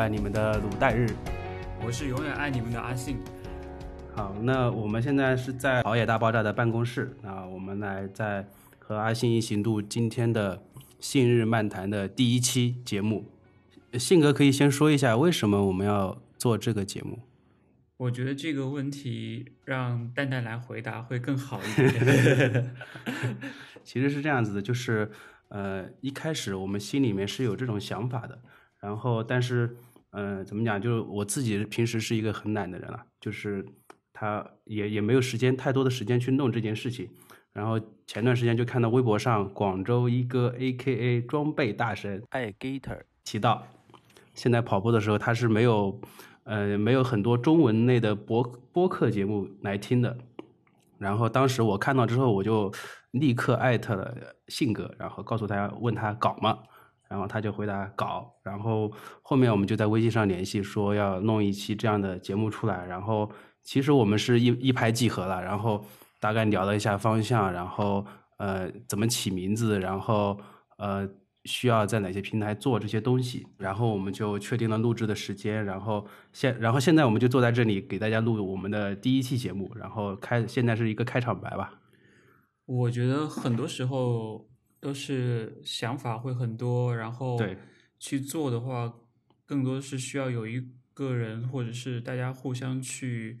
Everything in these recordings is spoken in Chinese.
爱你们的卤代日，我是永远爱你们的阿信。好，那我们现在是在熬夜大爆炸的办公室，那我们来在和阿信一起录今天的信日漫谈的第一期节目。信哥可以先说一下为什么我们要做这个节目？我觉得这个问题让蛋蛋来回答会更好一点。其实是这样子的，就是呃一开始我们心里面是有这种想法的，然后但是呃怎么讲，就是我自己平时是一个很懒的人了，就是他也也没有时间太多的时间去弄这件事情。然后前段时间就看到微博上广州一哥 A.K.A 装备大神爱 Gator 提到，现在跑步的时候他是没有。呃，没有很多中文类的播播客节目来听的。然后当时我看到之后，我就立刻艾特了性格，然后告诉他问他搞吗？然后他就回答搞。然后后面我们就在微信上联系，说要弄一期这样的节目出来。然后其实我们是一一拍即合了，然后大概聊了一下方向，然后呃怎么起名字，然后呃。需要在哪些平台做这些东西，然后我们就确定了录制的时间，然后现然后现在我们就坐在这里给大家录我们的第一期节目，然后开现在是一个开场白吧。我觉得很多时候都是想法会很多，然后对去做的话，更多是需要有一个人或者是大家互相去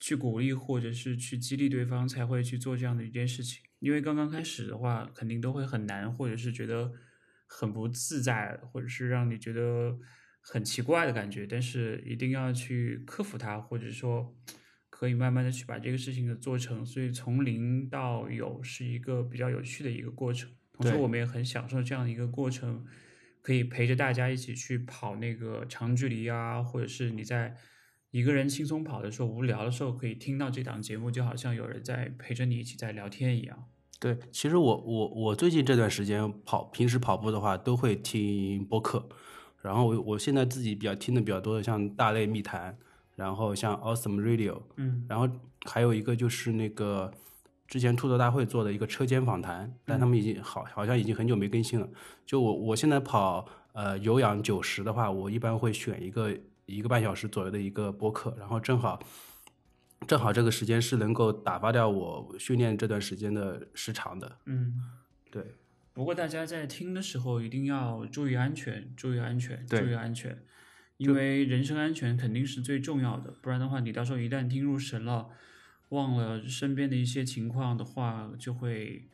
去鼓励或者是去激励对方，才会去做这样的一件事情。因为刚刚开始的话，肯定都会很难，或者是觉得。很不自在，或者是让你觉得很奇怪的感觉，但是一定要去克服它，或者说可以慢慢的去把这个事情给做成。所以从零到有是一个比较有趣的一个过程。同时，我们也很享受这样的一个过程，可以陪着大家一起去跑那个长距离啊，或者是你在一个人轻松跑的时候、无聊的时候，可以听到这档节目，就好像有人在陪着你一起在聊天一样。对，其实我我我最近这段时间跑，平时跑步的话都会听播客，然后我我现在自己比较听的比较多的，像大类密谈，然后像 Awesome Radio，嗯，然后还有一个就是那个之前吐槽大会做的一个车间访谈，但他们已经好好像已经很久没更新了。就我我现在跑呃有氧九十的话，我一般会选一个一个半小时左右的一个播客，然后正好。正好这个时间是能够打发掉我训练这段时间的时长的。嗯，对。不过大家在听的时候一定要注意安全，注意安全，注意安全，因为人身安全肯定是最重要的。不然的话，你到时候一旦听入神了，忘了身边的一些情况的话，就会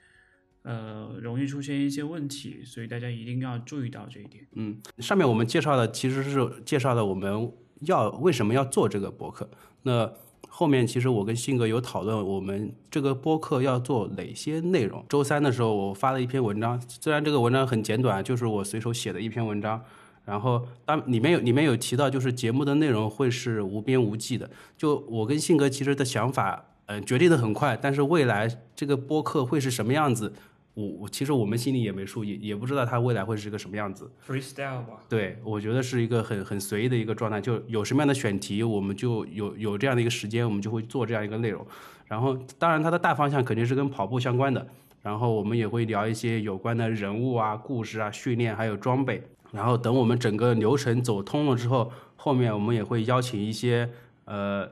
呃容易出现一些问题。所以大家一定要注意到这一点。嗯，上面我们介绍的其实是介绍了我们要为什么要做这个博客。那后面其实我跟信哥有讨论，我们这个播客要做哪些内容。周三的时候我发了一篇文章，虽然这个文章很简短，就是我随手写的一篇文章。然后当里面有里面有提到，就是节目的内容会是无边无际的。就我跟信哥其实的想法，嗯，决定的很快，但是未来这个播客会是什么样子？我我其实我们心里也没数，也也不知道它未来会是个什么样子。Freestyle 吧。对，我觉得是一个很很随意的一个状态，就有什么样的选题，我们就有有这样的一个时间，我们就会做这样一个内容。然后，当然它的大方向肯定是跟跑步相关的。然后我们也会聊一些有关的人物啊、故事啊、训练还有装备。然后等我们整个流程走通了之后，后面我们也会邀请一些呃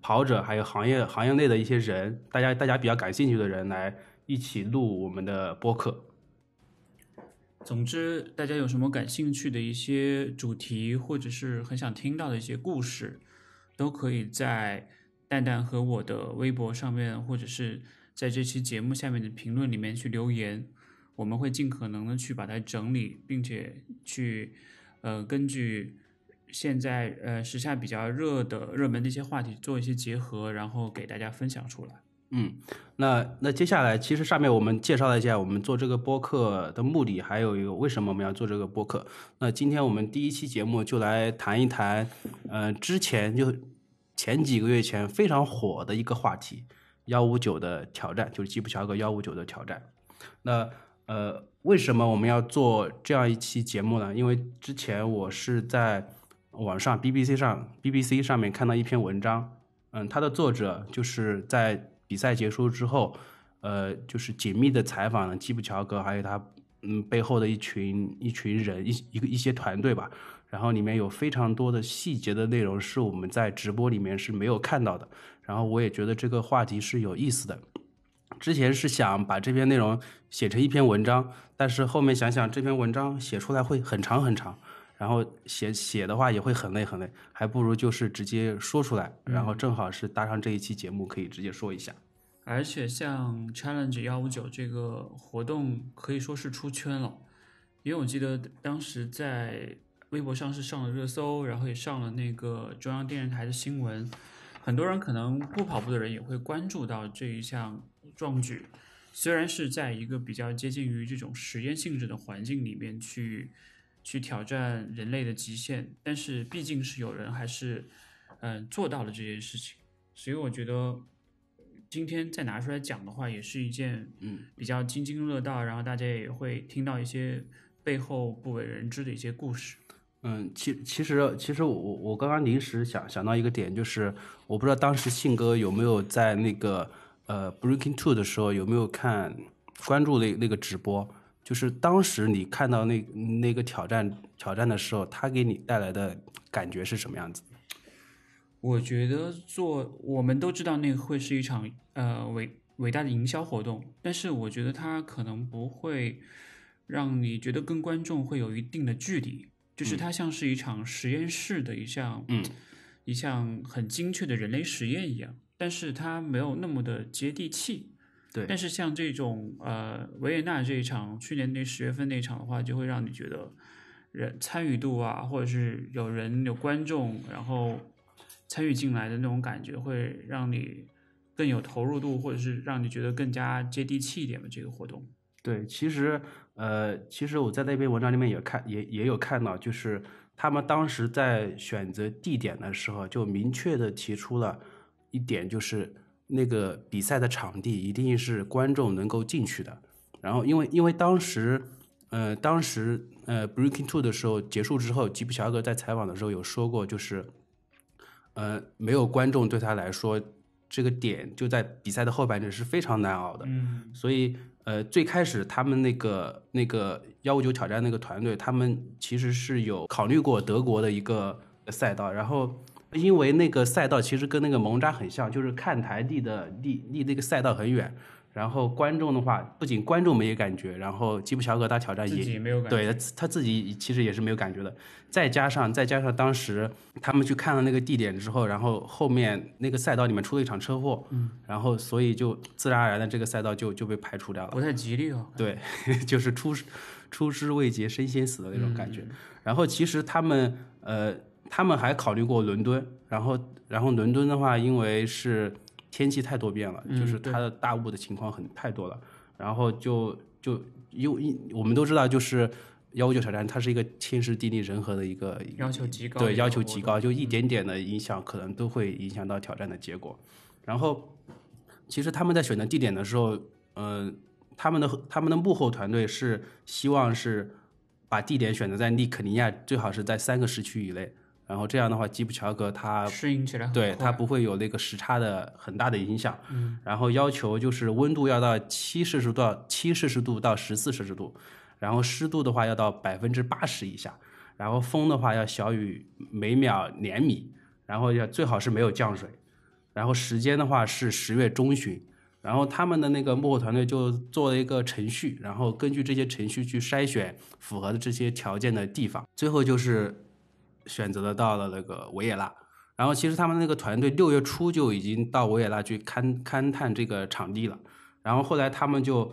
跑者，还有行业行业内的一些人，大家大家比较感兴趣的人来。一起录我们的播客。总之，大家有什么感兴趣的一些主题，或者是很想听到的一些故事，都可以在蛋蛋和我的微博上面，或者是在这期节目下面的评论里面去留言。我们会尽可能的去把它整理，并且去呃根据现在呃时下比较热的热门的一些话题做一些结合，然后给大家分享出来。嗯，那那接下来，其实上面我们介绍了一下我们做这个播客的目的，还有一个为什么我们要做这个播客。那今天我们第一期节目就来谈一谈，呃，之前就前几个月前非常火的一个话题，幺五九的挑战，就是吉普乔格幺五九的挑战。那呃，为什么我们要做这样一期节目呢？因为之前我是在网上 BBC 上 BBC 上面看到一篇文章，嗯，它的作者就是在。比赛结束之后，呃，就是紧密的采访了基普乔格，还有他嗯背后的一群一群人一一个一些团队吧。然后里面有非常多的细节的内容是我们在直播里面是没有看到的。然后我也觉得这个话题是有意思的。之前是想把这篇内容写成一篇文章，但是后面想想这篇文章写出来会很长很长，然后写写的话也会很累很累，还不如就是直接说出来，然后正好是搭上这一期节目可以直接说一下。而且像 Challenge 幺五九这个活动可以说是出圈了，因为我记得当时在微博上是上了热搜，然后也上了那个中央电视台的新闻，很多人可能不跑步的人也会关注到这一项壮举。虽然是在一个比较接近于这种实验性质的环境里面去去挑战人类的极限，但是毕竟是有人还是嗯做到了这件事情，所以我觉得。今天再拿出来讲的话，也是一件嗯比较津津乐道，然后大家也会听到一些背后不为人知的一些故事。嗯，其其实其实我我刚刚临时想想到一个点，就是我不知道当时信哥有没有在那个呃 Breaking Two 的时候有没有看关注那那个直播，就是当时你看到那那个挑战挑战的时候，他给你带来的感觉是什么样子？我觉得做我们都知道那个会是一场呃伟伟大的营销活动，但是我觉得它可能不会让你觉得跟观众会有一定的距离，就是它像是一场实验室的一项嗯一项很精确的人类实验一样，但是它没有那么的接地气。对但是像这种呃维也纳这一场，去年那十月份那场的话，就会让你觉得人参与度啊，或者是有人有观众，然后参与进来的那种感觉，会让你更有投入度，或者是让你觉得更加接地气一点的。这个活动，对，其实呃，其实我在那篇文章里面也看也也有看到，就是他们当时在选择地点的时候，就明确的提出了一点，就是那个比赛的场地一定是观众能够进去的。然后因为因为当时呃当时呃 Breaking Two 的时候结束之后，吉普乔格在采访的时候有说过，就是呃没有观众对他来说，这个点就在比赛的后半程是非常难熬的。嗯所以呃，最开始他们那个那个幺五九挑战那个团队，他们其实是有考虑过德国的一个赛道，然后因为那个赛道其实跟那个蒙扎很像，就是看台地的离离那个赛道很远，然后观众的话，不仅观众没有感觉，然后吉普乔格他挑战自也己没有感觉，对他他自己其实也是没有感觉的，再加上再加上当时他们去看了那个地点之后，然后后面那个赛道里面出了一场车祸，嗯，然后所以就自然而然的这个赛道就就被排除掉了。不太吉利哦。对，就是出师出师未捷身先死的那种感嗯觉。然后其实他们呃，他们还考虑过伦敦，然后然后伦敦的话，因为是天气太多变了，就是它的大雾的情况很太多了，然后就就因为我们都知道，就是幺五九挑战，它是一个天时地利人和的一个要求极高对，要求极高，就一点点的影响可能都会影响到挑战的结果。然后，其实他们在选择地点的时候，呃，他们的他们的幕后团队是希望是把地点选择在利肯尼亚，最好是在三个时区以内。然后这样的话，吉普乔格他适应起来对快它不会有那个时差的很大的影响。嗯，然后要求就是温度要到七摄氏度到七摄氏度到十四摄氏度，然后湿度的话要到百分之八十以下，然后风的话要小于每秒两米，然后要最好是没有降水，然后时间的话是十月中旬。然后他们的那个幕后团队就做了一个程序，然后根据这些程序去筛选符合的这些条件的地方，最后就是选择的到了那个维也纳。然后其实他们那个团队六月初就已经到维也纳去勘勘探这个场地了，然后后来他们就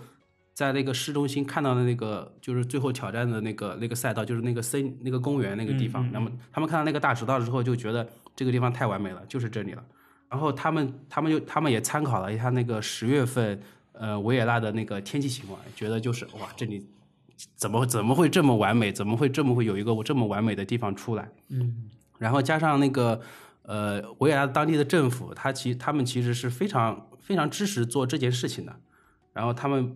在那个市中心看到的那个就是最后挑战的那个那个赛道，就是那个森那个公园那个地方。那么他们看到那个大直道之后，就觉得这个地方太完美了，就是这里了。然后他们他们就他们也参考了一下那个十月份呃维也纳的那个天气情况，觉得就是哇这里怎么怎么会这么完美，怎么会这么会有一个我这么完美的地方出来？嗯然后加上那个呃维也纳当地的政府，他其他们其实是非常非常支持做这件事情的。然后他们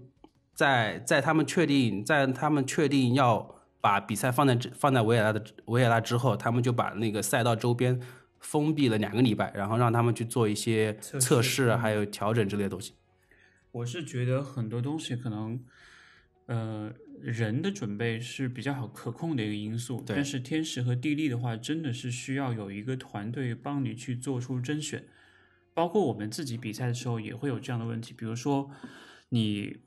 在在他们确定在他们确定要把比赛放在这放在维也纳的维也纳之后，他们就把那个赛道周边封闭了两个礼拜，然后让他们去做一些测试，还有调整之类的东西。我是觉得很多东西可能呃，人的准备是比较好可控的一个因素，对但是天时和地利的话，真的是需要有一个团队帮你去做出甄选。包括我们自己比赛的时候也会有这样的问题，比如说你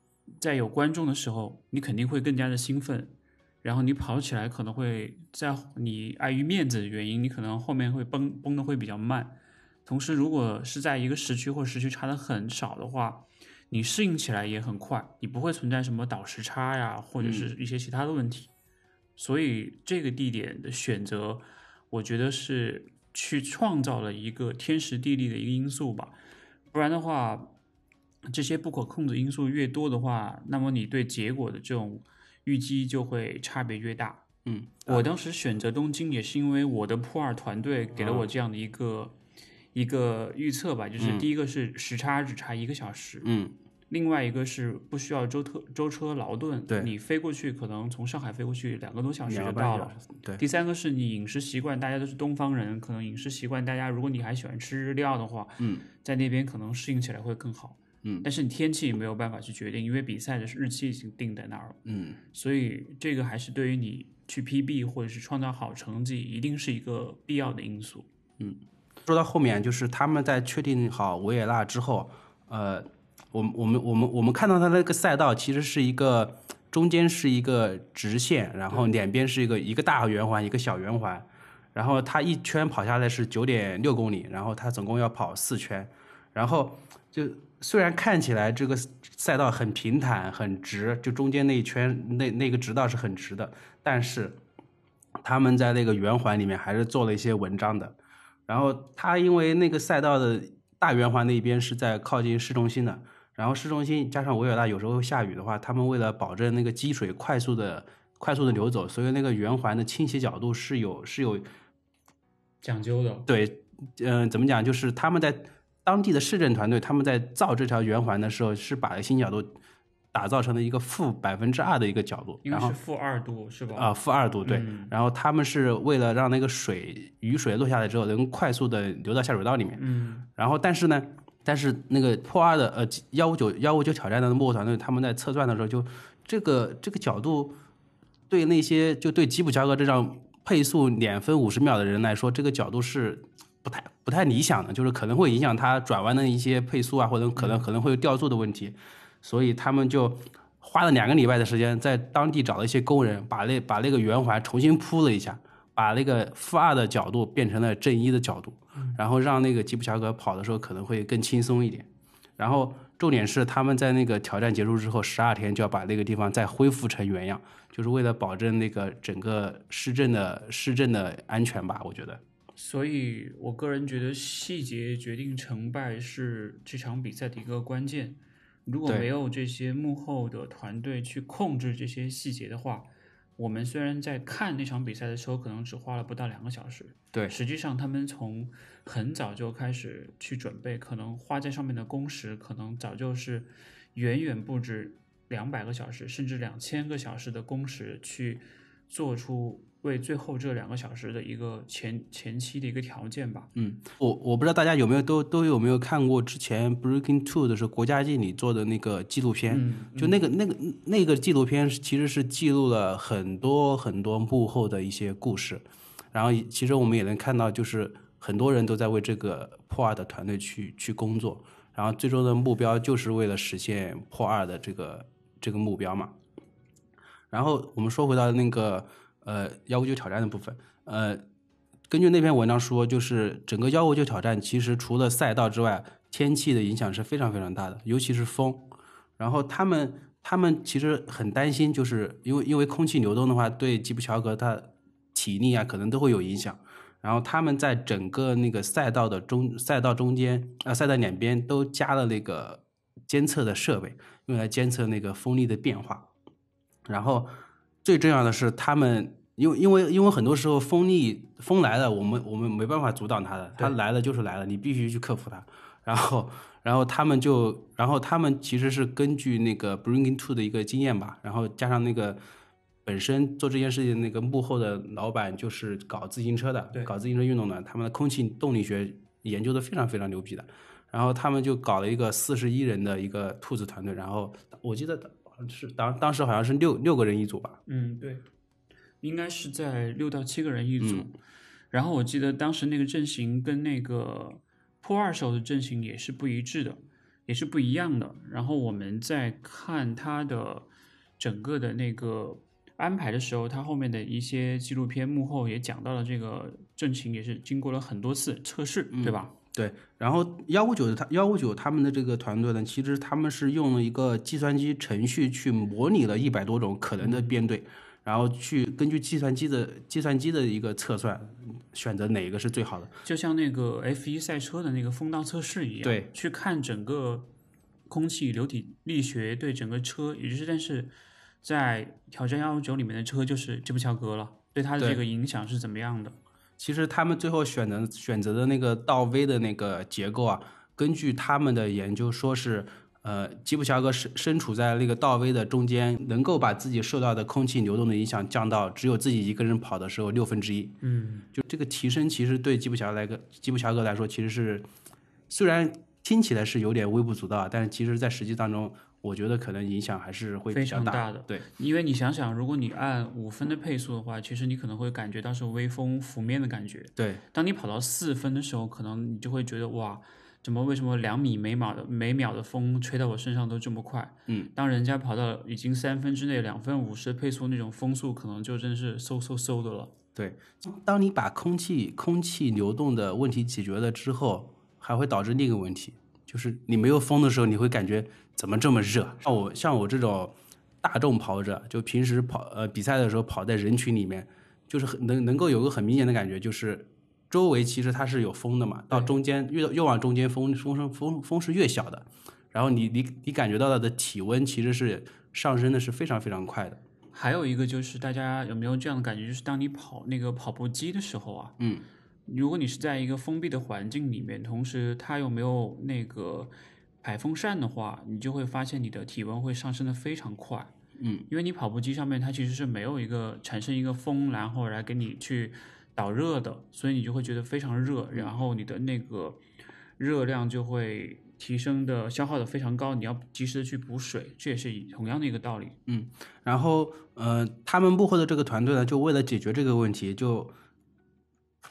在有观众的时候，你肯定会更加的兴奋，然后你跑起来可能会在你碍于面子的原因，你可能后面会崩崩的会比较慢。同时，如果是在一个时区或时区差的很少的话，你适应起来也很快，你不会存在什么倒时差呀，或者是一些其他的问题。所以这个地点的选择，我觉得是去创造了一个天时地利的一个因素吧。不然的话，这些不可控的因素越多的话，那么你对结果的这种预计就会差别越大。嗯，我当时选择东京也是因为我的普二团队给了我这样的一个、一个预测吧，就是第一个是时差只差一个小时，嗯，另外一个是不需要舟车舟车劳顿，对你飞过去可能从上海飞过去两个多小时就到了。对，第三个是你饮食习惯，大家都是东方人，可能饮食习惯大家如果你还喜欢吃日料的话，嗯，在那边可能适应起来会更好。嗯但是你天气没有办法去决定，因为比赛的日期已经定在那儿了。嗯，所以这个还是对于你去 PB 或者是创造好成绩，一定是一个必要的因素。说到后面，就是他们在确定好维也纳之后，呃，我们我们我们我们看到他那个赛道其实是一个中间是一个直线，然后两边是一个一个大圆环，一个小圆环，然后他一圈跑下来是九点六公里，然后他总共要跑四圈，然后就虽然看起来这个赛道很平坦很直，就中间那一圈那那个直道是很直的，但是他们在那个圆环里面还是做了一些文章的。然后它因为那个赛道的大圆环那边是在靠近市中心的，然后市中心加上维也纳有时候下雨的话，他们为了保证那个积水快速的快速的流走，所以那个圆环的倾斜角度是有是有讲究的，对，嗯、怎么讲？就是他们在当地的市政团队，他们在造这条圆环的时候，是把倾斜角度打造成了一个负百分之二的一个角度，然后因为是负二度是吧？啊，负二度对。嗯然后他们是为了让那个水雨水落下来之后能快速的流到下水道里面。嗯，然后但是呢，但是那个破二的呃幺五九幺五九挑战的幕后团队，他们在测算的时候就这个这个角度对那些就对吉普乔格这张配速两分五十秒的人来说，这个角度是不太不太理想的，就是可能会影响他转弯的一些配速啊，或者可能可能会有掉速的问题，所以他们就花了两个礼拜的时间，在当地找了一些工人，把那把那个圆环重新铺了一下，把那个负二的角度变成了正一的角度，然后让那个吉普乔格跑的时候可能会更轻松一点。然后重点是他们在那个挑战结束之后十二天就要把那个地方再恢复成原样，就是为了保证那个整个市政的市政的安全吧，我觉得。所以我个人觉得细节决定成败是这场比赛的一个关键。如果没有这些幕后的团队去控制这些细节的话，我们虽然在看那场比赛的时候可能只花了不到两个小时，对实际上他们从很早就开始去准备，可能花在上面的工时可能早就是远远不止两百个小时，甚至两千个小时的工时去做出为最后这两个小时的一个前前期的一个条件吧。嗯，我我不知道大家有没有都都有没有看过之前 Breaking Two 的时候国家地理做的那个纪录片，嗯，就那个那个那个纪录片其实是记录了很多很多幕后的一些故事，然后其实我们也能看到，就是很多人都在为这个破二的团队去去工作，然后最终的目标就是为了实现破二的这个这个目标嘛。然后我们说回到那个呃幺五九挑战的部分，呃，根据那篇文章说，就是整个幺五九挑战其实除了赛道之外，天气的影响是非常非常大的，尤其是风。然后他们他们其实很担心，就是因为因为空气流动的话，对吉普乔格他体力啊可能都会有影响。然后他们在整个那个赛道的中赛道中间啊、赛道两边都加了那个监测的设备，用来监测那个风力的变化。然后最重要的是，他们因为因为因为很多时候风力风来了，我们我们没办法阻挡它的，它来了就是来了，你必须去克服它。然后然后他们就然后他们其实是根据那个 Bringing Two 的一个经验吧，然后加上那个本身做这件事情那个幕后的老板就是搞自行车的对，搞自行车运动的，他们的空气动力学研究的非常非常牛逼的。然后他们就搞了一个四十一人的一个兔子团队，然后我记得是当当时好像是六六个人一组吧。嗯，对，应该是在六到七个人一组。嗯然后我记得当时那个阵型跟那个破二手的阵型也是不一致的，也是不一样的。然后我们在看他的整个的那个安排的时候，他后面的一些纪录片幕后也讲到了这个阵型也是经过了很多次测试，对吧？对，然后幺五九的他幺五九他们的这个团队呢，其实他们是用了一个计算机程序去模拟了一百多种可能的编队，然后去根据计算机的计算机的一个测算，选择哪一个是最好的。就像那个 F 一赛车的那个风道测试一样，对，去看整个空气流体力学对整个车，也就是但是在挑战幺五九里面的车就是吉普乔格了，对它的这个影响是怎么样的？其实他们最后选的选择的那个倒 V 的那个结构啊，根据他们的研究说是，呃，吉普乔格身身处在那个倒 V 的中间，能够把自己受到的空气流动的影响降到只有自己一个人跑的时候六分之一。嗯，就这个提升，其实对吉普乔来个吉普乔格来说，其实是虽然听起来是有点微不足道，但是其实在实际当中，我觉得可能影响还是会非。常大的。对，因为你想想，如果你按五分的配速的话，其实你可能会感觉到是微风拂面的感觉。对，当你跑到四分的时候，可能你就会觉得哇，怎么为什么两米每秒的每秒的风吹到我身上都这么快？嗯，当人家跑到已经三分之内两分五十的配速，那种风速可能就真是嗖嗖嗖的了。对，当你把空气空气流动的问题解决了之后，还会导致另一个问题，就是你没有风的时候，你会感觉怎么这么热？像我像我这种大众跑者，就平时跑呃比赛的时候跑在人群里面，就是很能能够有个很明显的感觉，就是周围其实它是有风的嘛，到中间越越往中间风风声风风是越小的，然后你你你感觉到的体温其实是上升的是非常非常快的。还有一个就是大家有没有这样的感觉，就是当你跑那个跑步机的时候啊，嗯，如果你是在一个封闭的环境里面，同时它又没有那个排风扇的话，你就会发现你的体温会上升的非常快。嗯，因为你跑步机上面它其实是没有一个产生一个风，然后来给你去导热的，所以你就会觉得非常热，然后你的那个热量就会提升的消耗的非常高，你要及时的去补水，这也是同样的一个道理。嗯然后，呃，他们幕后的这个团队呢，就为了解决这个问题，就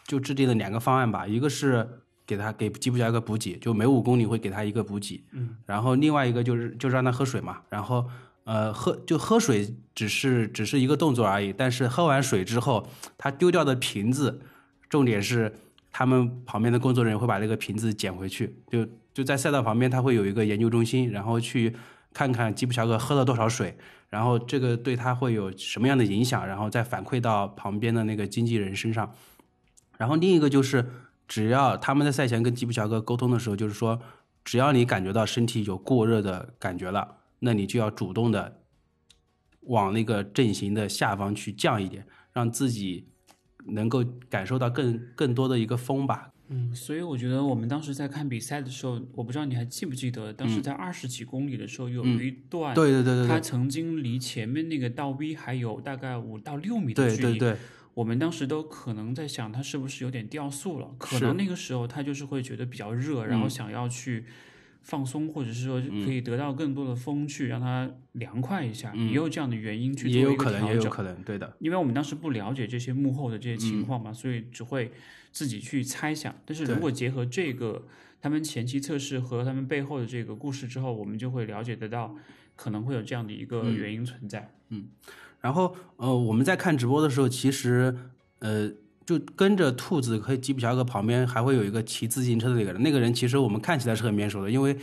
就制定了两个方案吧。一个是给他给吉普乔格补给，就每五公里会给他一个补给，嗯，然后另外一个就是就是让他喝水嘛。然后，呃，喝就喝水只是只是一个动作而已，但是喝完水之后，他丢掉的瓶子，重点是他们旁边的工作人员会把那个瓶子捡回去，就就在赛道旁边，他会有一个研究中心，然后去看看吉普乔格喝了多少水。然后这个对他会有什么样的影响，然后再反馈到旁边的那个经纪人身上。然后另一个就是，只要他们在赛前跟吉普乔格沟通的时候，就是说，只要你感觉到身体有过热的感觉了，那你就要主动的往那个阵型的下方去降一点，让自己能够感受到更更多的一个风吧。嗯，所以我觉得我们当时在看比赛的时候，我不知道你还记不记得，当时嗯在二十几公里的时候，有一段，对对对对对他曾经离前面那个倒 V 还有大概五到六米的距离。对对对，我们当时都可能在想，他是不是有点掉速了？可能那个时候他就是会觉得比较热，嗯然后想要去放松，或者是说可以得到更多的风去让它凉快一下，也有这样的原因去嗯也做一个有可能，也调整。有可能，对的。因为我们当时不了解这些幕后的这些情况嘛，嗯所以只会自己去猜想。但是如果结合这个他们前期测试和他们背后的这个故事之后，我们就会了解得到可能会有这样的一个嗯原因存在。然后呃，我们在看直播的时候，其实呃，就跟着兔子和吉普乔格旁边还会有一个骑自行车的那个人，那个人其实我们看起来是很面熟的，因为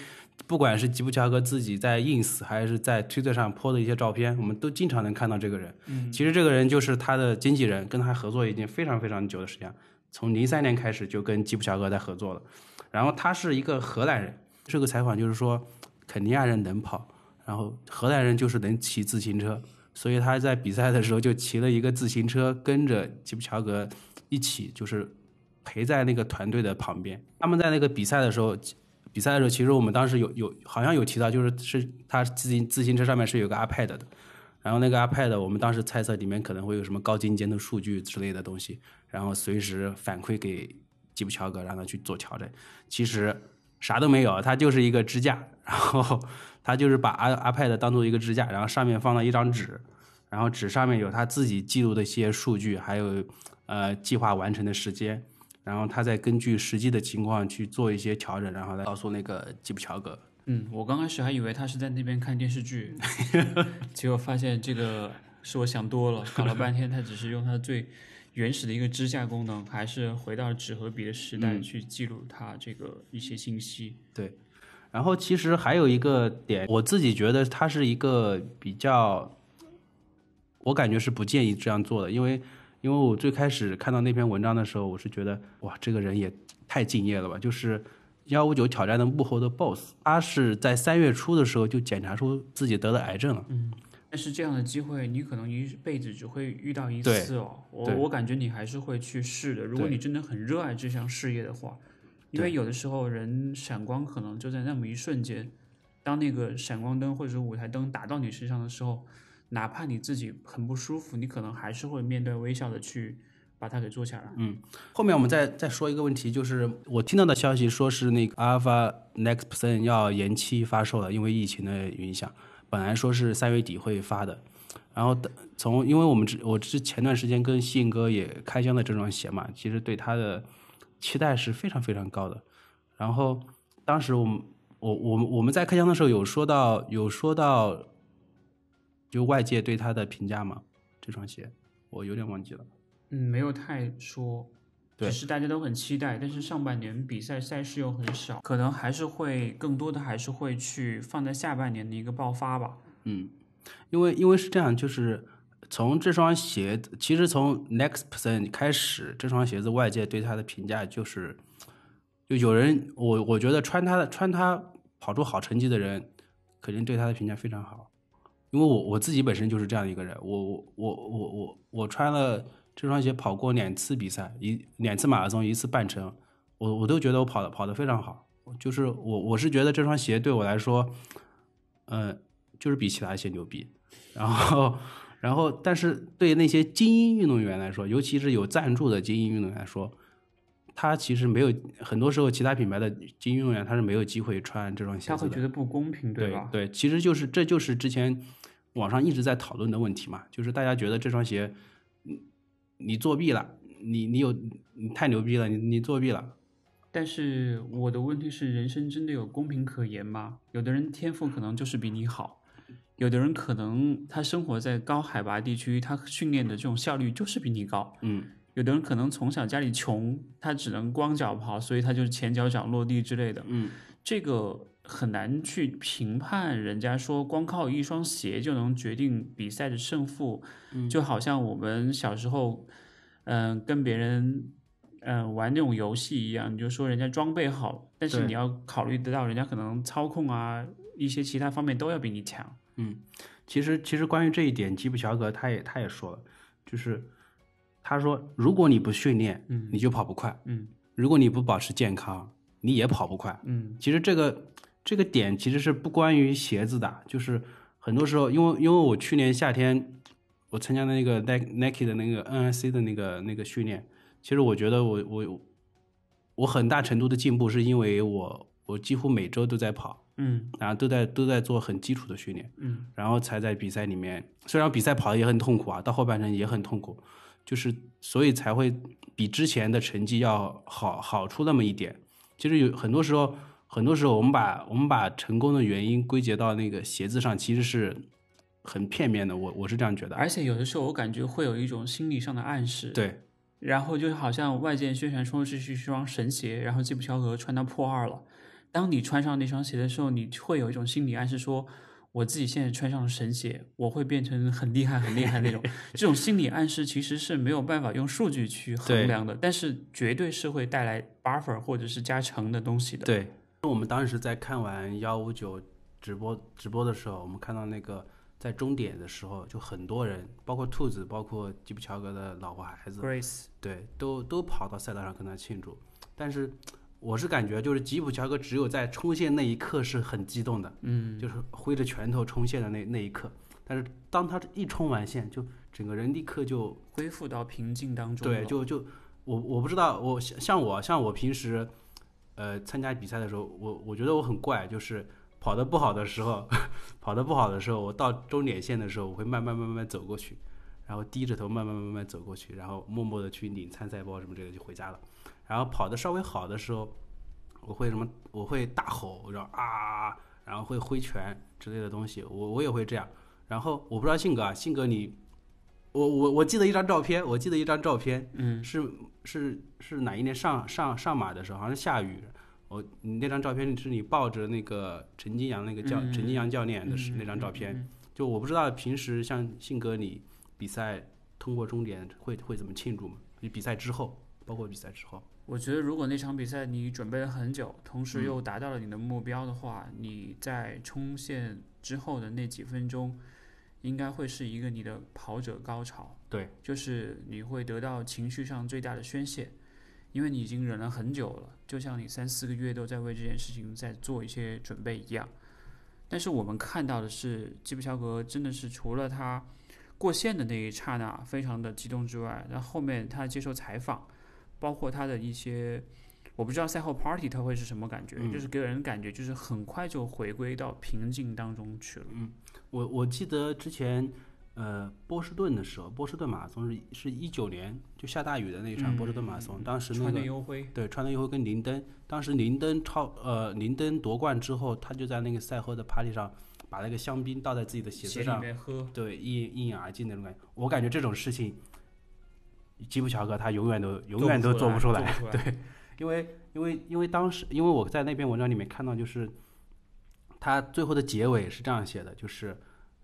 不管是吉普乔格自己在 ins 还是在推特上 po 的一些照片，我们都经常能看到这个人。嗯，其实这个人就是他的经纪人，跟他合作已经非常非常久的时间，从零三年开始就跟吉普乔格在合作了。然后他是一个荷兰人，这个采访就是说，肯尼亚人能跑，然后荷兰人就是能骑自行车，所以他在比赛的时候就骑了一个自行车，跟着吉普乔格一起，就是陪在那个团队的旁边。他们在那个比赛的时候，比赛的时候，其实我们当时有有好像有提到，就是是他自行自行车上面是有个 iPad 的，然后那个 iPad 我们当时猜测里面可能会有什么高精尖的数据之类的东西，然后随时反馈给吉普乔格，让他去做调整。其实啥都没有，它就是一个支架，然后他就是把阿 iPad 当做一个支架，然后上面放了一张纸，然后纸上面有他自己记录的一些数据，还有呃计划完成的时间，然后他再根据实际的情况去做一些调整，然后来告诉那个吉普乔格。嗯，我刚开始还以为他是在那边看电视剧，结果发现这个是我想多了，搞了半天他只是用他最原始的一个支架功能，还是回到纸和笔的时代嗯去记录他这个一些信息。对，然后其实还有一个点，我自己觉得它是一个比较，我感觉是不建议这样做的，因为因为我最开始看到那篇文章的时候，我是觉得哇，这个人也太敬业了吧，就是。幺五九挑战的幕后的 BOSS，他是在三月初的时候就检查出自己得了癌症了。嗯但是这样的机会，你可能一辈子只会遇到一次哦。我我感觉你还是会去试的。如果你真的很热爱这项事业的话，因为有的时候人闪光可能就在那么一瞬间，当那个闪光灯或者是舞台灯打到你身上的时候，哪怕你自己很不舒服，你可能还是会面带微笑的去把它给做下来。嗯后面我们再再说一个问题，就是我听到的消息说是那个 Alpha Next Percent 要延期发售了，因为疫情的影响，本来说是三月底会发的，然后等从因为我们之我之前段时间跟信哥也开箱了这双鞋嘛，其实对它的期待是非常非常高的，然后当时我们我我们我们在开箱的时候有说到有说到，就外界对他的评价嘛，这双鞋我有点忘记了。嗯，没有太说，对只是大家都很期待。但是上半年比赛赛事又很少，可能还是会更多的还是会去放在下半年的一个爆发吧。嗯因为因为是这样，就是从这双鞋，其实从 Next Percent 开始，这双鞋子外界对它的评价就是，就有人我我觉得穿它的穿它跑出好成绩的人，肯定对它的评价非常好。因为我我自己本身就是这样一个人，我我我我我我穿了这双鞋跑过两次比赛，一两次马拉松，一次半程，我我都觉得我跑的跑得非常好。就是我我是觉得这双鞋对我来说，呃，就是比其他鞋牛逼。然后，然后，但是对那些精英运动员来说，尤其是有赞助的精英运动员来说，他其实没有很多时候其他品牌的精英运动员他是没有机会穿这双鞋子的他会觉。得不公平，对吧？对，其实就是这就是之前网上一直在讨论的问题嘛，就是大家觉得这双鞋，你你作弊了，你你有你太牛逼了，你你作弊了。但是我的问题是，人生真的有公平可言吗？有的人天赋可能就是比你好，有的人可能他生活在高海拔地区，他训练的这种效率就是比你高。嗯，有的人可能从小家里穷，他只能光脚跑，所以他就是前脚掌落地之类的。嗯，这个很难去评判。人家说光靠一双鞋就能决定比赛的胜负，就好像我们小时候，嗯、跟别人。嗯，玩那种游戏一样，你就说人家装备好，但是你要考虑得到人家可能操控啊，一些其他方面都要比你强。嗯其实其实关于这一点，吉普乔格他也他也说了，就是他说如果你不训练，嗯你就跑不快；嗯如果你不保持健康，你也跑不快。嗯其实这个这个点其实是不关于鞋子的，就是很多时候，因为因为我去年夏天我参加的那个 Nike Nike 的那个 NIC 的那个那个训练，其实我觉得我我我很大程度的进步是因为我我几乎每周都在跑，嗯然后都在都在做很基础的训练，嗯然后才在比赛里面，虽然比赛跑的也很痛苦啊，到后半程也很痛苦，就是所以才会比之前的成绩要好好出那么一点。其实有很多时候，很多时候我们把我们把成功的原因归结到那个鞋子上，其实是很片面的。我我是这样觉得。而且有的时候我感觉会有一种心理上的暗示，对然后就好像外界宣传说这是一双神鞋，然后基普乔格穿到破二了。当你穿上那双鞋的时候，你会有一种心理暗示说，我自己现在穿上了神鞋，我会变成很厉害、很厉害那种。这种心理暗示其实是没有办法用数据去衡量的，但是绝对是会带来 buffer 或者是加成的东西的。对，我们当时在看完幺五九直播直播的时候，我们看到那个在终点的时候，就很多人，包括兔子，包括吉普乔格的老婆孩子，Grace，对，都都跑到赛道上跟他庆祝。但是我是感觉，就是吉普乔格只有在冲线那一刻是很激动的，嗯，就是挥着拳头冲线的那那一刻。但是当他一冲完线，就整个人立刻就恢复到平静当中对，就就我我不知道，我像像我像我平时呃参加比赛的时候，我我觉得我很怪，就是跑得不好的时候，跑得不好的时候，我到终点线的时候，我会慢慢慢慢走过去，然后低着头慢慢慢慢走过去，然后默默的去领参赛包什么之类的就回家了。然后跑的稍微好的时候，我会什么？我会大吼，然后啊，然后会挥拳之类的东西，我我也会这样。然后我不知道性格啊，信哥你，我我我记得一张照片，我记得一张照片，嗯，是是是哪一年上上上马的时候，好像是下雨。我你那张照片是你抱着那个陈金阳那个教、嗯陈金阳教练的是嗯那张照片。嗯就我不知道平时像信哥你比赛通过终点会会怎么庆祝吗？就比赛之后，包括比赛之后。我觉得如果那场比赛你准备了很久，同时嗯又达到了你的目标的话，你在冲线之后的那几分钟，应该会是一个你的跑者高潮。对，就是你会得到情绪上最大的宣泄，因为你已经忍了很久了，就像你三四个月都在为这件事情在做一些准备一样。但是我们看到的是，基普乔格真的是除了他过线的那一刹那非常的激动之外，然后后面他接受采访，包括他的一些，我不知道赛后 party 他会是什么感觉，嗯就是给人感觉就是很快就回归到平静当中去了。嗯我我记得之前，呃，波士顿的时候，波士顿马拉松是是一九年就下大雨的那一场波士顿马拉松，当时那穿个的优辉，对，川内优辉跟林登，当时林登超呃林登夺冠之后，他就在那个赛后的 party 上把那个香槟倒在自己的鞋子上，喝，对，一一饮而尽那种感觉。我感觉这种事情，吉普乔格他永远都永远都做不出来。对，因为因为因为当时因为我在那篇文章里面看到，就是他最后的结尾是这样写的，就是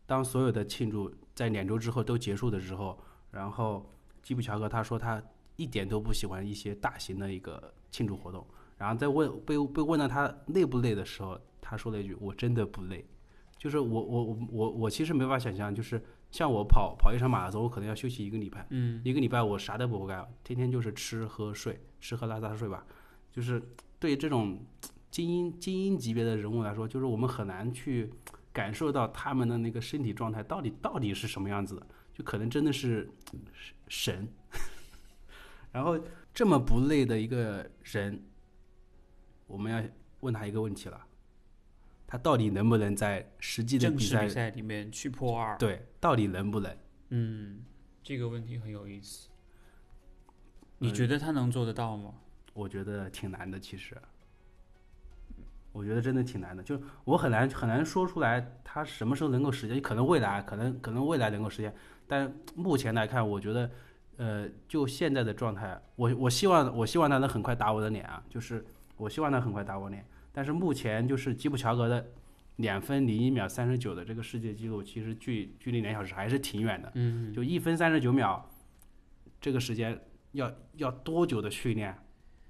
当所有的庆祝在两周之后都结束的时候，然后基普乔格他说他一点都不喜欢一些大型的一个庆祝活动，然后在问被被问到他累不累的时候，他说了一句：“我真的不累。”就是我我我我我其实没法想象，就是像我跑跑一场马拉松，我可能要休息一个礼拜，嗯，一个礼拜我啥都不干，天天就是吃喝睡，吃喝拉撒睡吧。就是对这种精英精英级别的人物来说，就是我们很难去感受到他们的那个身体状态到底到底是什么样子的，就可能真的是神。然后这么不累的一个人，我们要问他一个问题了：他到底能不能在实际的比赛里面去破二，对，到底能不能？嗯，这个问题很有意思。你嗯觉得他能做得到吗？我觉得挺难的，其实，我觉得真的挺难的，就我很难很难说出来他什么时候能够实现，可能未来可能可能未来能够实现，但目前来看，我觉得，呃，就现在的状态，我我希望我希望他能很快打我的脸啊，就是我希望他很快打我脸，但是目前就是吉普乔格的两分零一秒三十九的这个世界纪录，其实距距离两小时还是挺远的，嗯，就一分三十九秒，这个时间要要多久的训练？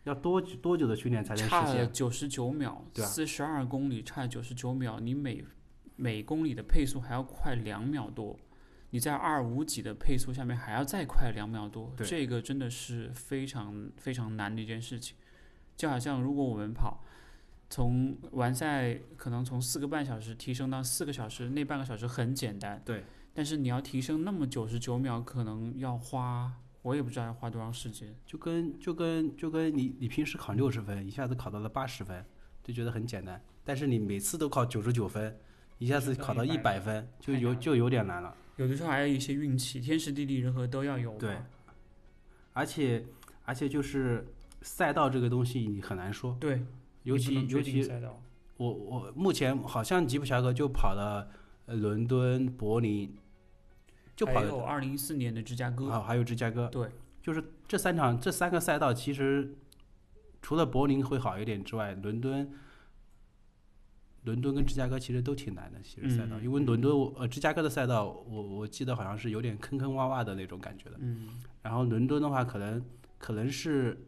要多久多久的训练才能实现？九十九秒，四十二公里差九十九秒，你每每公里的配速还要快两秒多，你在二五几的配速下面还要再快两秒多，对这个真的是非常非常难的一件事情。就好像如果我们跑，从完赛可能从四个半小时提升到四个小时，那半个小时很简单，对。但是你要提升那么九十九秒，可能要花，我也不知道要花多长时间。就跟就跟就跟你你平时考六十分，一下子考到了八十分，就觉得很简单。但是你每次都考九十九分，一下子考到一百分，就有就有点难了。有的时候还有一些运气，天时地利人和都要有。对而且而且就是赛道这个东西你很难说，对，尤其尤其我我目前好像吉普乔格就跑了呃伦敦、柏林，就跑了二零一四年的芝加哥，啊，还有芝加哥，对，就是这三场这三个赛道，其实除了柏林会好一点之外，伦敦、伦敦跟芝加哥其实都挺难的，其实赛道，嗯。因为伦敦呃芝加哥的赛道，我我记得好像是有点坑坑洼洼的那种感觉的，嗯，然后伦敦的话，可能可能是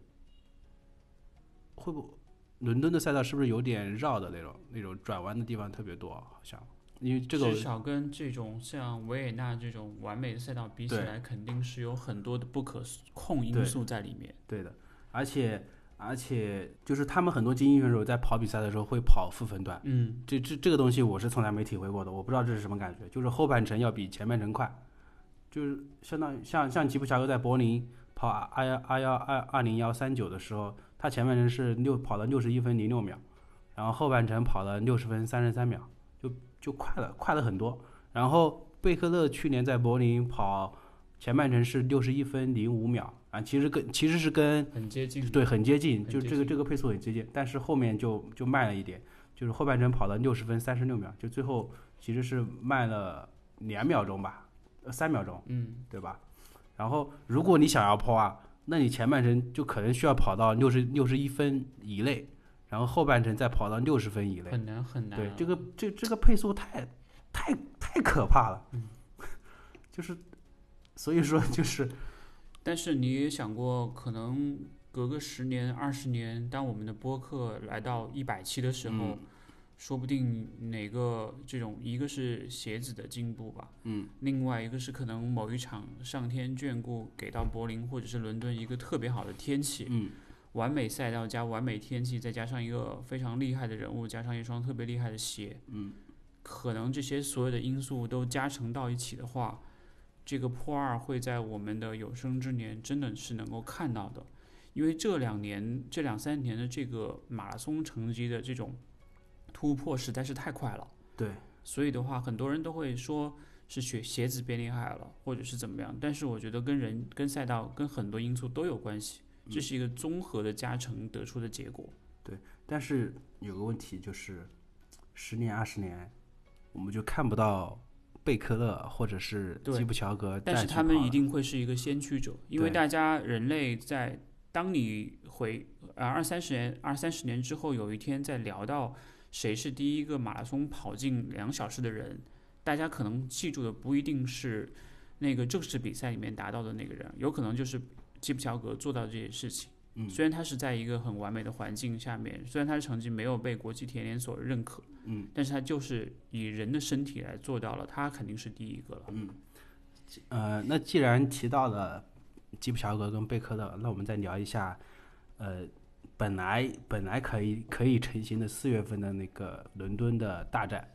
会不伦敦的赛道是不是有点绕的那种那种转弯的地方特别多，好像？因为这个至少跟这种像维也纳这种完美的赛道比起来，肯定是有很多的不可控因素在里面。对的，而且而且就是他们很多精英选手在跑比赛的时候会跑负分段，嗯，这这这个东西我是从来没体会过的，我不知道这是什么感觉，就是后半程要比前半程快，就是相当于像像吉普乔格在柏林跑二幺二幺二二零幺三九的时候，他前半程是六跑了六十一分零六秒，然后后半程跑了六十分三十三秒，就就快了，快了很多。然后贝克勒去年在柏林跑前半程是六十一分零五秒啊，其实跟其实是跟很接近。对很接近，就这个这个配速很接近，但是后面就就慢了一点，就是后半程跑了六十分三十六秒，就最后其实是慢了两秒钟吧，呃三秒钟，嗯，对吧？然后如果你想要破啊，那你前半程就可能需要跑到六十六十一分以内，然后后半程再跑到六十分以内。很难很难啊。对，这个这这个配速太太太可怕了，嗯 就是所以说就是 但是你也想过，可能隔个十年、二十年，当我们的播客来到一百期的时候，嗯说不定哪个这种，一个是鞋子的进步吧，嗯，另外一个是可能某一场上天眷顾，给到柏林或者是伦敦一个特别好的天气，嗯完美赛道加完美天气，再加上一个非常厉害的人物，加上一双特别厉害的鞋，嗯，可能这些所有的因素都加成到一起的话，这个破二会在我们的有生之年真的是能够看到的，因为这两年、这两三年的这个马拉松成绩的这种突破实在是太快了，对，所以的话，很多人都会说是鞋鞋子变厉害了，或者是怎么样，但是我觉得跟人、跟赛道、跟很多因素都有关系，这是一个综合的加成得出的结果。对但是有个问题就是，十年二十年，我们就看不到贝克勒或者是对。基普乔格但是他们一定会是一个先驱者，因为大家人类在当你回呃二三十年二三十年之后，有一天在聊到谁是第一个马拉松跑进两小时的人，大家可能记住的不一定是那个正式比赛里面达到的那个人，有可能就是基普乔格做到这些事情。嗯虽然他是在一个很完美的环境下面，虽然他的成绩没有被国际田联所认可，嗯，但是他就是以人的身体来做到了，他肯定是第一个了。嗯呃，那既然提到了基普乔格跟贝克勒，那我们再聊一下，呃，本来本来可以可以成型的四月份的那个伦敦的大战，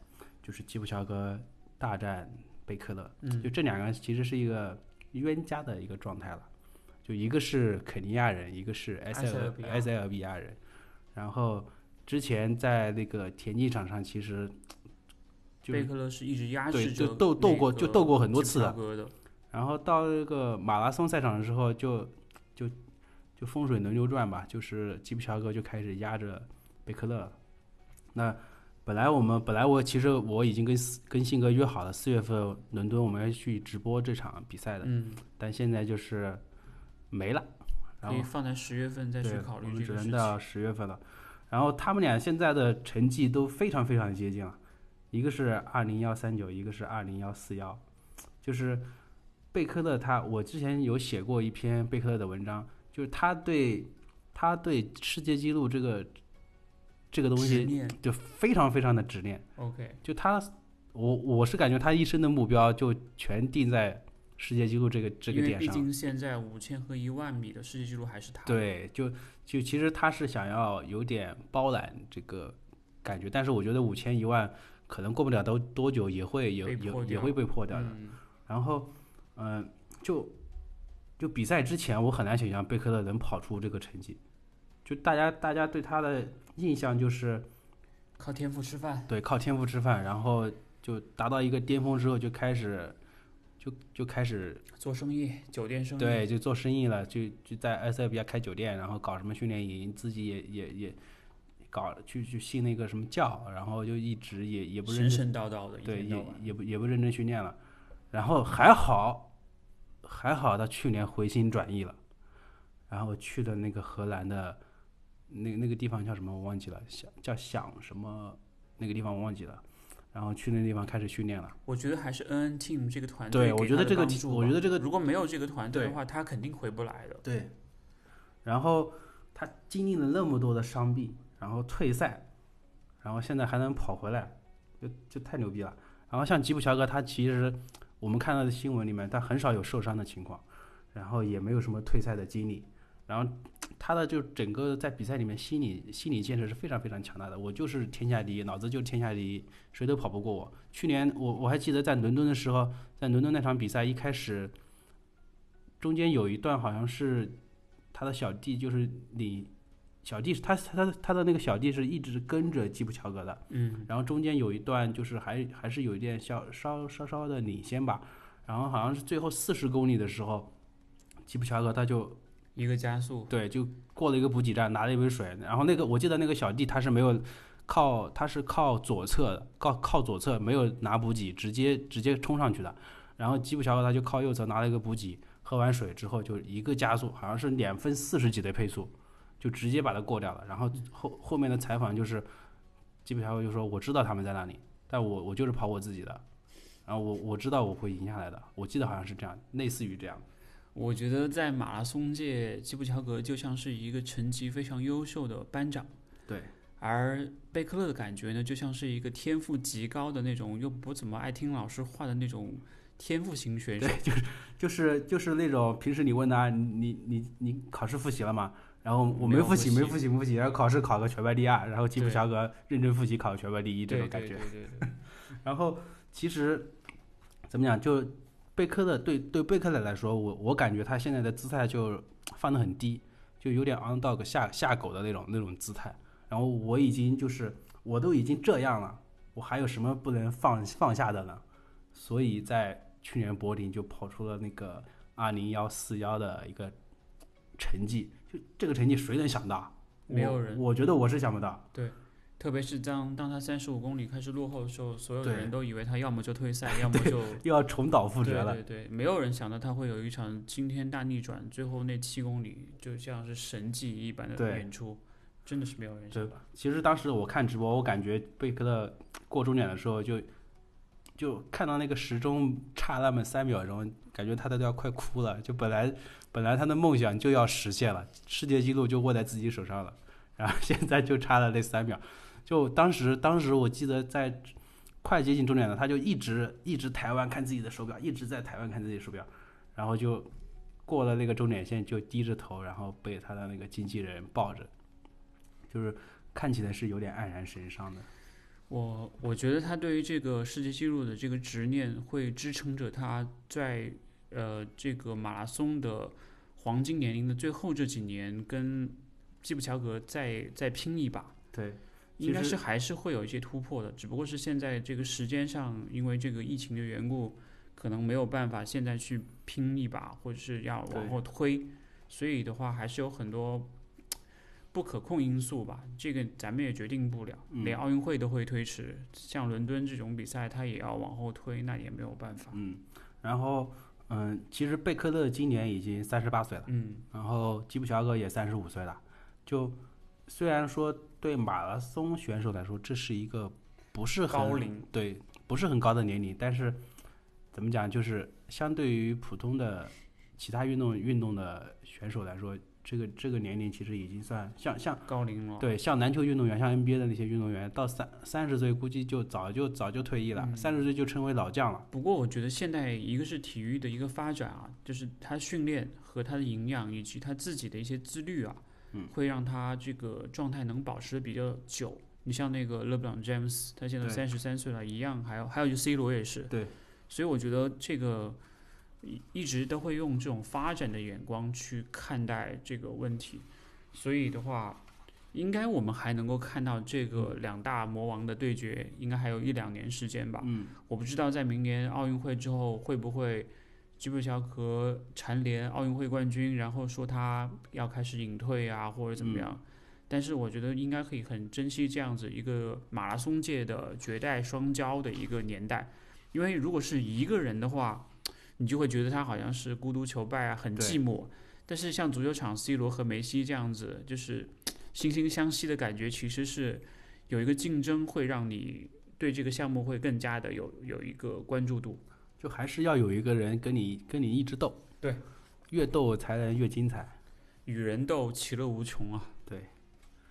就是基普乔格大战贝克勒，嗯。就这两个人其实是一个冤家的一个状态了，就一个是肯尼亚人，一个是埃塞俄埃塞俄比亚人，然后之前在那个田径场上其实就贝克勒是一直压对制着就斗斗过就斗过很多次的。然后到那个马拉松赛场的时候就，就就风水轮流转吧，就是基普乔格就开始压着贝克勒了。那本来我们本来我其实我已经跟跟信哥约好了，四月份伦敦我们要去直播这场比赛的，嗯，但现在就是没了。然后可以放在十月份再去对，考我们虑这个只能到。十月份了。然后他们俩现在的成绩都非常非常接近了，一个是二零幺三九，一个是二零幺四幺，就是贝克勒他，我之前有写过一篇贝克勒的文章，就是他对他对世界纪录这个这个东西就非常非常的执念，，OK，就他我我是感觉他一生的目标就全定在世界纪录这个这个点上。毕竟现在五千和一万米的世界纪录还是他。，对，就就其实他是想要有点包揽这个感觉，但是我觉得五千一万可能过不了多多久也会有被破掉有也会被破掉的。嗯，然后，嗯、就就比赛之前，我很难想象贝克勒能跑出这个成绩。就大家大家对他的印象就是靠天赋吃饭。对靠天赋吃饭，然后就达到一个巅峰之后就开始就就开始做生意，酒店生意。对，就做生意了，就就在埃塞俄比亚开酒店，然后搞什么训练营，自己也也也搞去去信那个什么教，然后就一直也也不认神真，神叨叨的，对，也。也不也不认真训练了，然后还好还好他去年回心转意了，然后去的那个荷兰的那那个地方叫什么我忘记了，想叫想什么那个地方我忘记了，然后去那地方开始训练了。我觉得还是 N N Team 这个团队对我觉得这个我觉得这个如果没有这个团队的话，他肯定回不来的。对，然后他经历了那么多的伤病，然后退赛，然后现在还能跑回来，就就太牛逼了。然后像吉普乔格，他其实我们看到的新闻里面，他很少有受伤的情况，然后也没有什么退赛的经历，然后他的就整个在比赛里面心理心理建设是非常非常强大的。我就是天下第一，脑子就是天下第一，谁都跑不过我。去年我我还记得在伦敦的时候，在伦敦那场比赛一开始，中间有一段好像是他的小弟就是领小弟是他他他的那个小弟是一直跟着基普乔格的，嗯，然后中间有一段就是还还是有一点小稍稍稍的领先吧，然后好像是最后四十公里的时候，基普乔格他就一个加速，对就过了一个补给站，拿了一杯水，然后那个我记得那个小弟他是没有靠他是靠左侧的，靠靠左侧没有拿补给，直接直接冲上去的，然后基普乔格他就靠右侧拿了一个补给，喝完水之后就一个加速，好像是两分四十几的配速，就直接把他过掉了。然后后后面的采访就是，基普乔格就说我知道他们在那里，但我我就是跑我自己的，然后我我知道我会赢下来的，我记得好像是这样，类似于这样。我觉得在马拉松界，基普乔格就像是一个成绩非常优秀的班长，对，而贝克勒的感觉呢，就像是一个天赋极高的那种，又不怎么爱听老师话的那种天赋型选手。对，就是就是就是那种平时你问他你你你考试复习了吗？然后我没复习，没复习，没复习，然后考试考个全班第二，然后基普对乔格认真复习考个全班第一这种感觉。对对对对，然后其实怎么讲，就贝克的对对贝克的来说，我我感觉他现在的姿态就放得很低，就有点 underdog 下下狗的那种那种姿态。然后我已经就是我都已经这样了，我还有什么不能放放下的呢？所以在去年柏林就跑出了那个二零幺四幺的一个成绩，就这个成绩谁能想到？没有人我觉得我是想不到。对特别是当当他三十五公里开始落后的时候，所有的人都以为他要么就退赛，要么就又要重蹈覆辙了。对对对，没有人想到他会有一场惊天大逆转，最后那七公里就像是神迹一般的演出，真的是没有人对想到。其实当时我看直播，我感觉贝克勒过终点的时候就，就看到那个时钟差那么三秒钟，感觉他都要快哭了。就本来本来他的梦想就要实现了，世界纪录就握在自己手上了，然后现在就差了那三秒。就当时当时我记得在快接近终点了，他就一直一直台湾看自己的手表，一直在台湾看自己的手表，然后就过了那个终点线，就低着头，然后被他的那个经纪人抱着，就是看起来是有点黯然神伤的。我我觉得他对于这个世界纪录的这个执念，会支撑着他在呃这个马拉松的黄金年龄的最后这几年，跟基普乔格再再拼一把。对，应该是还是会有一些突破的，只不过是现在这个时间上，因为这个疫情的缘故，可能没有办法现在去拼一把，或者是要往后推，所以的话还是有很多不可控因素吧。这个咱们也决定不了，嗯连奥运会都会推迟，像伦敦这种比赛，它也要往后推，那也没有办法。嗯，然后嗯，其实贝克勒今年已经三十八岁了，嗯，然后基普乔格也三十五岁了。就虽然说对马拉松选手来说，这是一个不是很高龄，对，不是很高的年龄，但是怎么讲，就是相对于普通的其他运动运动的选手来说，这个这个年龄其实已经算像像高龄了。对像篮球运动员，像 NBA 的那些运动员，到三三十岁估计就早就早就退役了，嗯三十岁就成为老将了。不过我觉得现在一个是体育的一个发展啊，就是他训练和他的营养以及他自己的一些自律啊，嗯会让他这个状态能保持的比较久。你像那个勒布朗詹姆斯，他现在三十三岁了，一样，还有还有就 C 罗也是，对，所以我觉得这个一一直都会用这种发展的眼光去看待这个问题，所以的话。应该我们还能够看到这个两大魔王的对决，应该还有一两年时间吧。嗯，我不知道在明年奥运会之后会不会基普乔格蝉联奥运会冠军，然后说他要开始隐退啊，或者怎么样。但是我觉得应该可以很珍惜这样子一个马拉松界的绝代双骄的一个年代，因为如果是一个人的话，你就会觉得他好像是孤独求败啊，很寂寞。但是像足球场 C 罗和梅西这样子，就是惺惺相惜的感觉，其实是有一个竞争，会让你对这个项目会更加的有有一个关注度。就还是要有一个人跟你跟你一直斗，对，越斗才能越精彩。与人斗，其乐无穷啊！对，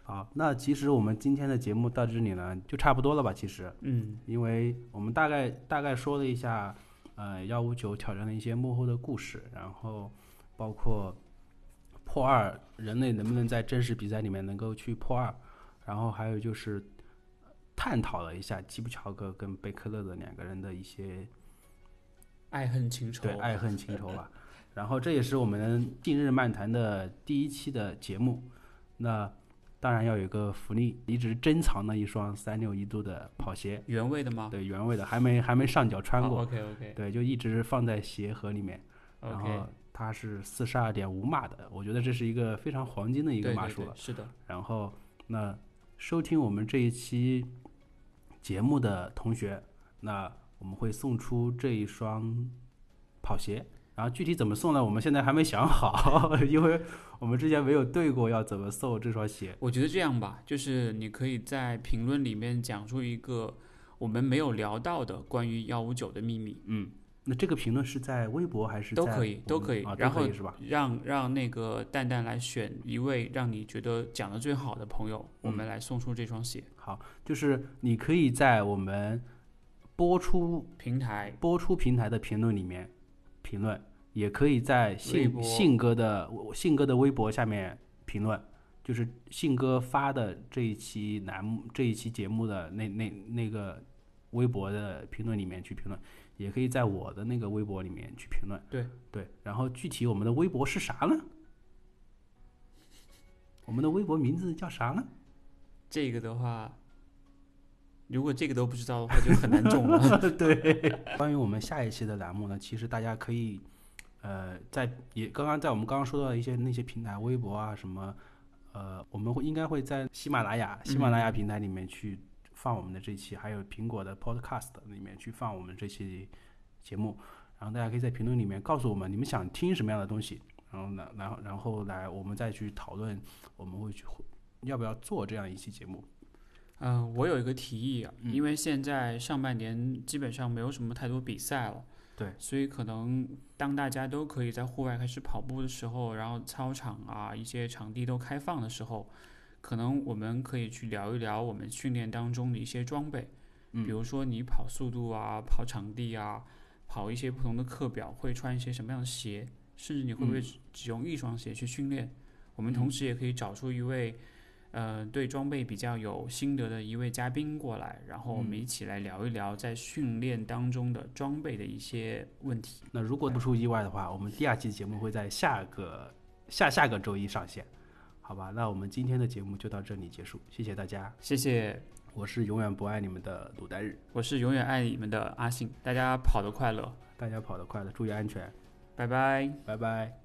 好，那其实我们今天的节目到这里呢，就差不多了吧？其实，嗯，因为我们大概大概说了一下，呃，幺五九挑战的一些幕后的故事，然后包括破二，人类能不能在真实比赛里面能够去破二，然后还有就是探讨了一下基普乔格跟贝克勒的两个人的一些爱恨情仇。对爱恨情仇吧。然后这也是我们近日漫谈的第一期的节目。那当然要有一个福利，一直珍藏的一双三六一度的跑鞋，原味的吗？对，原味的，还没还没上脚穿过，OK OK 对，就一直放在鞋盒里面。然后它是四十二点五码的，我觉得这是一个非常黄金的一个码数了。对是的，然后，那收听我们这一期节目的同学，那我们会送出这一双跑鞋。然后具体怎么送呢？我们现在还没想好，因为我们之前没有对过要怎么送这双鞋。我觉得这样吧，就是你可以在评论里面讲出一个我们没有聊到的关于幺五九的秘密，嗯，那这个评论是在微博还是都可以都可以啊，然后？让让那个蛋蛋来选一位让你觉得讲的最好的朋友，我嗯们来送出这双鞋。好，就是你可以在我们播出平台播出平台的评论里面评论，也可以在信信哥的信哥的微博下面评论，就是信哥发的这一期栏目这一期节目的那那那个微博的评论里面去评论，也可以在我的那个微博里面去评论。对对，然后具体我们的微博是啥呢？我们的微博名字叫啥呢？这个的话，如果这个都不知道的话，就很难中了。对，关于我们下一期的栏目呢，其实大家可以，呃，在也刚刚在我们刚刚说到的一些那些平台，微博啊什么，呃，我们会应该会在喜马拉雅喜马拉雅平台里面去放我们的这期，还有苹果的 Podcast 里面去放我们这期节目，然后大家可以在评论里面告诉我们你们想听什么样的东西，然后呢，然后然后来我们再去讨论，我们会去要不要做这样一期节目。嗯、我有一个提议啊，嗯。因为现在上半年基本上没有什么太多比赛了，对，所以可能当大家都可以在户外开始跑步的时候，然后操场啊一些场地都开放的时候，可能我们可以去聊一聊我们训练当中的一些装备，嗯。比如说你跑速度啊、跑场地啊、跑一些不同的课表会穿一些什么样的鞋，甚至你会不会只用一双鞋去训练？我们同时也可以找出一位。呃，对装备比较有心得的一位嘉宾过来，然后我们嗯一起来聊一聊在训练当中的装备的一些问题。那如果不出意外的话，我们第二期节目会在下个下下个周一上线，好吧？那我们今天的节目就到这里结束，谢谢大家，谢谢，我是永远不爱你们的鲁代日，我是永远爱你们的阿信，大家跑得快乐，大家跑得快乐，注意安全，拜拜。拜拜。